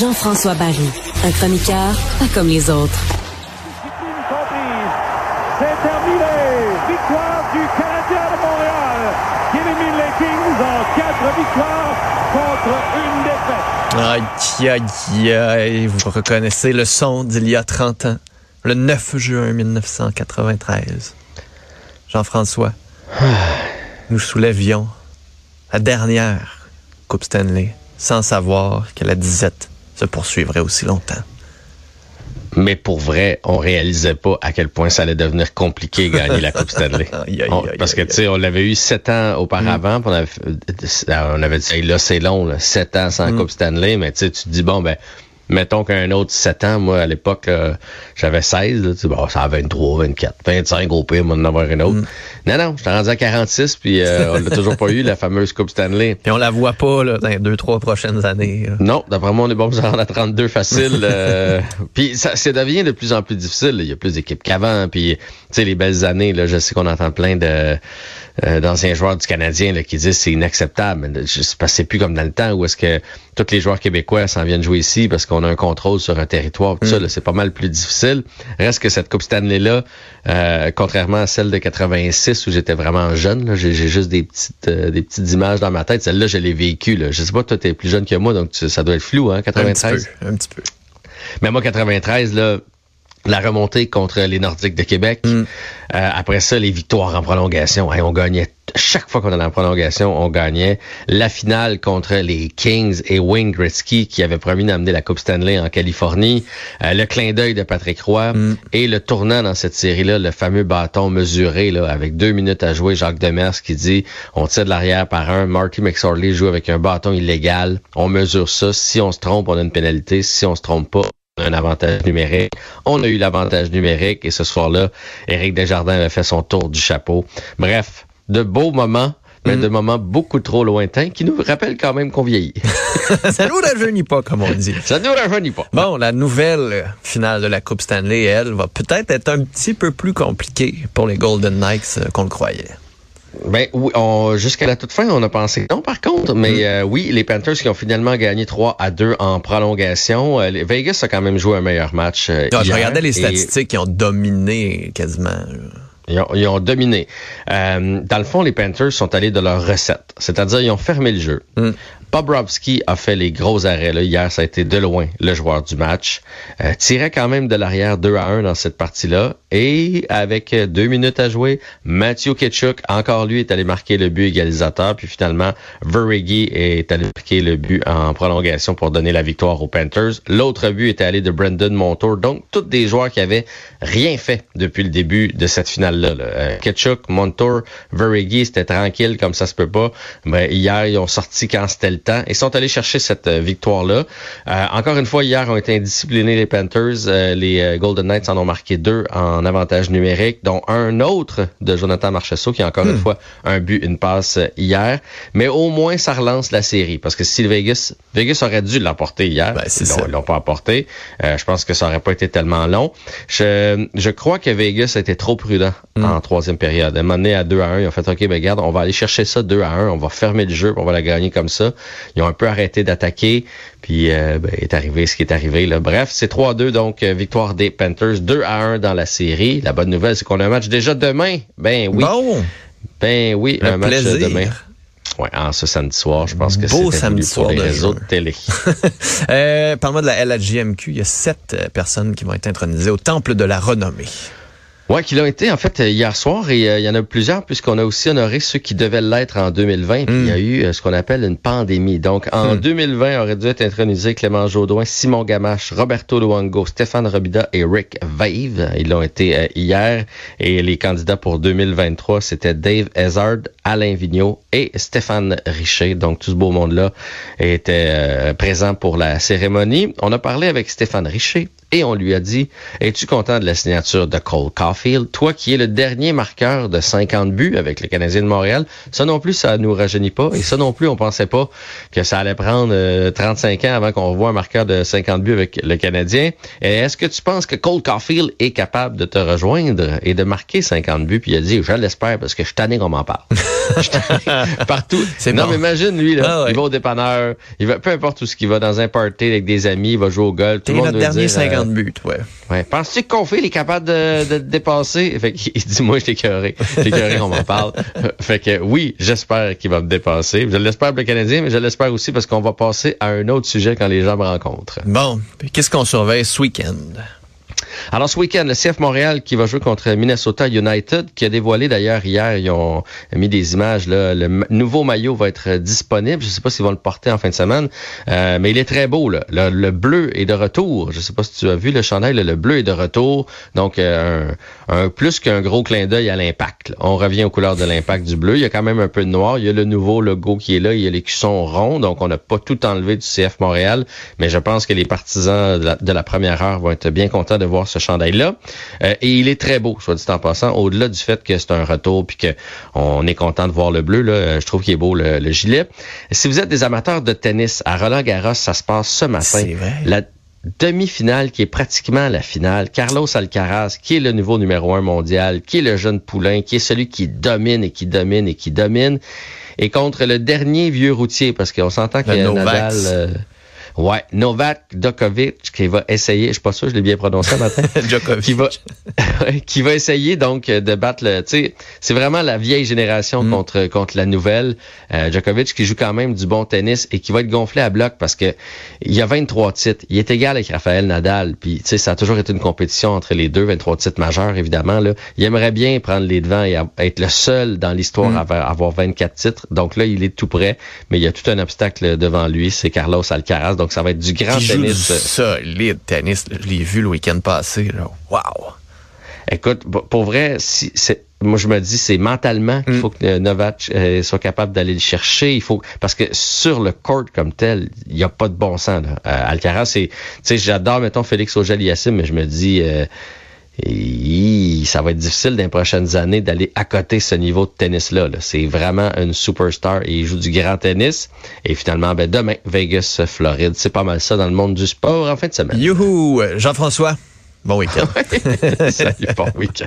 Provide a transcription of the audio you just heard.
Jean-François Barry, un chroniqueur pas comme les autres. C'est terminé. Victoire du Canadien de Montréal qui élimine les Kings en quatre victoires contre une défaite. Aïe, aïe, aïe, vous reconnaissez le son d'il y a 30 ans, le 9 juin 1993. Jean-François, nous soulèvions la dernière Coupe Stanley sans savoir que la disette se poursuivrait aussi longtemps. Mais pour vrai, on réalisait pas à quel point ça allait devenir compliqué gagner la Coupe Stanley. On- parce que tu sais, on l'avait eu sept ans auparavant, puis on avait, on avait dit là c'est long, là, sept ans sans Coupe Stanley, mais tu sais, tu te dis bon ben mettons qu'un autre 7 ans, moi, à l'époque, euh, j'avais 16, là, tu sais, bon, ça a 23, 24, 25 au pire, moi, d'en avoir une autre. Non, non, j'étais rendu à 46, puis euh, on l'a toujours pas eu, la fameuse Coupe Stanley. Puis on la voit pas là, dans les deux, trois prochaines années. là. Non, d'après moi, on est bon pour se rendre à 32 facile. euh, puis ça, ça devient de plus en plus difficile. là. Il y a plus d'équipes qu'avant. Puis, tu sais, les belles années, là, je sais qu'on entend plein de euh, d'anciens joueurs du Canadien là, qui disent c'est inacceptable. Mais Je sais pas, c'est plus comme dans le temps où est-ce que tous les joueurs québécois s'en viennent jouer ici parce qu'on a un contrôle sur un territoire. Tout ça, là, c'est pas mal plus difficile. Reste que cette Coupe Stanley-là, euh, contrairement à celle de 86 où j'étais vraiment jeune, là, j'ai juste des petites euh, des petites images dans ma tête. Celle-là, je l'ai vécue. Là. Je sais pas, toi, t'es plus jeune que moi, donc tu- ça doit être flou, hein, Un petit 93. peu, un petit peu. Mais moi, 93, là, la remontée contre les Nordiques de Québec. Mm. Euh, après ça, les victoires en prolongation. Hey, on gagnait. Chaque fois qu'on allait en prolongation, on gagnait. La finale contre les Kings et Wayne Gretzky qui avait promis d'amener la Coupe Stanley en Californie. Euh, le clin d'œil de Patrick Roy. Et le tournant dans cette série-là, le fameux bâton mesuré là, avec deux minutes à jouer. Jacques Demers qui dit on tire de l'arrière par un. Marty McSorley joue avec un bâton illégal. On mesure ça. Si on se trompe, on a une pénalité. Si on se trompe pas, a un avantage numérique. On a eu l'avantage numérique et ce soir-là, Éric Desjardins avait fait son tour du chapeau. Bref, de beaux moments, mais de moments beaucoup trop lointains qui nous rappellent quand même qu'on vieillit. ça nous rajeunit pas, comme on dit. Ça ne nous rajeunit pas. Bon, la nouvelle finale de la Coupe Stanley, elle, va peut-être être un petit peu plus compliquée pour les Golden Knights euh, qu'on le croyait. Ben oui, on- jusqu'à la toute fin, on a pensé non par contre, mais euh, oui, les Panthers qui ont finalement gagné 3 à 2 en prolongation. Euh, Vegas a quand même joué un meilleur match. euh, je regardais les et- statistiques qui ont dominé quasiment. là. Ils ont, ils ont dominé. Euh, dans le fond, les Panthers sont allés de leur recette. C'est-à-dire, ils ont fermé le jeu. Mm. Bobrovski a fait les gros arrêts. Là. Hier, ça a été de loin le joueur du match. Euh, tirait quand même de l'arrière 2 à 1 dans cette partie-là. Et avec deux minutes à jouer, Matthew Ketchuk, encore lui, est allé marquer le but égalisateur. Puis finalement, Verigi est allé marquer le but en prolongation pour donner la victoire aux Panthers. L'autre but était allé de Brandon Montour. Donc, tous des joueurs qui avaient rien fait depuis le début de cette finale-là. là. Euh, Ketchuk, Montour, Verigi, c'était tranquille comme ça se peut pas. Ben, hier, ils ont sorti quand c'était le temps et sont allés chercher cette euh, victoire-là. Euh, encore une fois, hier ont été indisciplinés les Panthers. Euh, les euh, Golden Knights en ont marqué deux en avantage numérique, dont un autre de Jonathan Marchessault qui a encore une fois un but, une passe hier. Mais au moins, ça relance la série parce que si Vegas, Vegas aurait dû l'emporter hier, Ben, ils l'ont- pas emporté. Euh, je pense que ça aurait pas été tellement long. Je, je crois que Vegas a été trop prudent en troisième période. À un moment donné, à 2 à 1, ils ont fait, OK, ben regarde, on va aller chercher ça 2 à 1, on va fermer le jeu, puis on va la gagner comme ça. Ils ont un peu arrêté d'attaquer, puis euh, ben, est arrivé ce qui est arrivé. Là. Bref, c'est 3 à 2, donc euh, victoire des Panthers, 2 à 1 dans la série. La bonne nouvelle, c'est qu'on a un match déjà demain. Ben oui, Bon, ben oui, le un match plaisir. demain. Ouais, en ce samedi soir, je pense que c'est samedi pour soir les de réseaux jeu. de télé. euh, parle-moi de la LHJMQ. Il y a sept euh, personnes qui vont être intronisées au Temple de la Renommée. Ouais, qui l'ont été en fait euh, hier soir et euh, il y en a plusieurs puisqu'on a aussi honoré ceux qui devaient l'être en 2020. Puis il y a eu euh, ce qu'on appelle une pandémie. Donc en 2020 aurait dû être intronisé Clément Jaudoin, Simon Gamache, Roberto Luango, Stéphane Robida et Rick Vave. Ils l'ont été euh, hier et les candidats pour 2023 c'était Dave Hazard, Alain Vigneault et Stéphane Richer. Donc tout ce beau monde là était présent pour la cérémonie. On a parlé avec Stéphane Richer et on lui a dit, es-tu content de la signature de Cole Caulfield? Toi qui es le dernier marqueur de 50 buts avec le Canadien de Montréal, ça non plus, ça nous rajeunit pas. Et ça non plus, on pensait pas que ça allait prendre 35 euh, ans avant qu'on revoie un marqueur de 50 buts avec le Canadien. Est-ce que tu penses que Cole Caulfield est capable de te rejoindre et de marquer 50 buts? Puis il a dit, je l'espère parce que je suis tanné qu'on m'en parle. Partout. Non, mais imagine, lui, là, ah il va au dépanneur, il va, peu importe où ce qu'il va, dans un party avec des amis, il va jouer au golf. Tout le monde dernier 50 euh, buts, ouais. ouais. Penses-tu que Confield est capable de, de, dépasser? Fait il dit, moi, je t'ai écœuré. Écœuré qu'on m'en parle. fait que oui, j'espère qu'il va me dépasser. Je l'espère pour le Canadien, mais je l'espère aussi parce qu'on va passer à un autre sujet quand les gens me rencontrent. Bon, qu'est-ce qu'on surveille ce week-end? Alors ce week-end, le CF Montréal qui va jouer contre Minnesota United, qui a dévoilé d'ailleurs hier, ils ont mis des images, là, le nouveau maillot va être disponible. Je ne sais pas s'ils vont le porter en fin de semaine, euh, mais il est très beau. Là. Le, bleu est de retour. Je ne sais pas si tu as vu le chandail, le bleu est de retour. Donc euh, un, plus qu'un gros clin d'œil à l'impact. On revient aux couleurs de l'impact du bleu. Il y a quand même un peu de noir. Il y a le nouveau logo qui est là. Il y a les cuissons ronds. Donc on n'a pas tout enlevé du CF Montréal, mais je pense que les partisans de la, de la première heure vont être bien contents de voir ce chandail-là. Euh, et il est très beau, soit dit en passant, au-delà du fait que c'est un retour puis qu'on est content de voir le bleu, là, euh, je trouve qu'il est beau le, gilet. Si vous êtes des amateurs de tennis, à Roland Garros, ça se passe ce matin. La demi-finale qui est pratiquement la finale. Carlos Alcaraz, qui est le nouveau numéro un mondial, qui est le jeune poulain, qui est celui qui domine et qui domine et qui domine, et contre le dernier vieux routier, parce qu'on s'entend qu'il y a Nadal... Ouais, Novak Djokovic qui va essayer, je suis pas sûr, je l'ai bien prononcé matin. Djokovic. Qui va, qui va essayer donc de battre le, tu sais, c'est vraiment la vieille génération mm. contre contre la nouvelle. Euh, Djokovic qui joue quand même du bon tennis et qui va être gonflé à bloc parce que il y a 23 titres. Il est égal avec Raphaël Nadal. Puis tu sais, ça a toujours été une compétition entre les deux, 23 titres majeurs évidemment là. Il aimerait bien prendre les devants et être le seul dans l'histoire mm. à avoir 24 titres. Donc là, il est tout prêt, mais il y a tout un obstacle devant lui, c'est Carlos Alcaraz. Donc ça va être du grand tennis. Joue du solide tennis. Je l'ai vu le week-end passé. Là. Wow. Écoute, pour vrai, si moi je me dis c'est mentalement qu'il mm. faut que Novak euh, soit capable d'aller le chercher. Il faut parce que sur le court comme tel, il n'y a pas de bon sens. Là. Euh, Alcaraz, c'est, tu sais, j'adore mettons Félix Auger-Aliassime, mais je me dis. Euh, ça va être difficile dans les prochaines années d'aller à côté ce niveau de tennis-là. c'est vraiment une superstar et il joue du grand tennis. Et finalement, ben, demain, Vegas, Floride. C'est pas mal ça dans le monde du sport en fin de semaine. Youhou! Jean-François, bon week-end. Salut, bon week-end.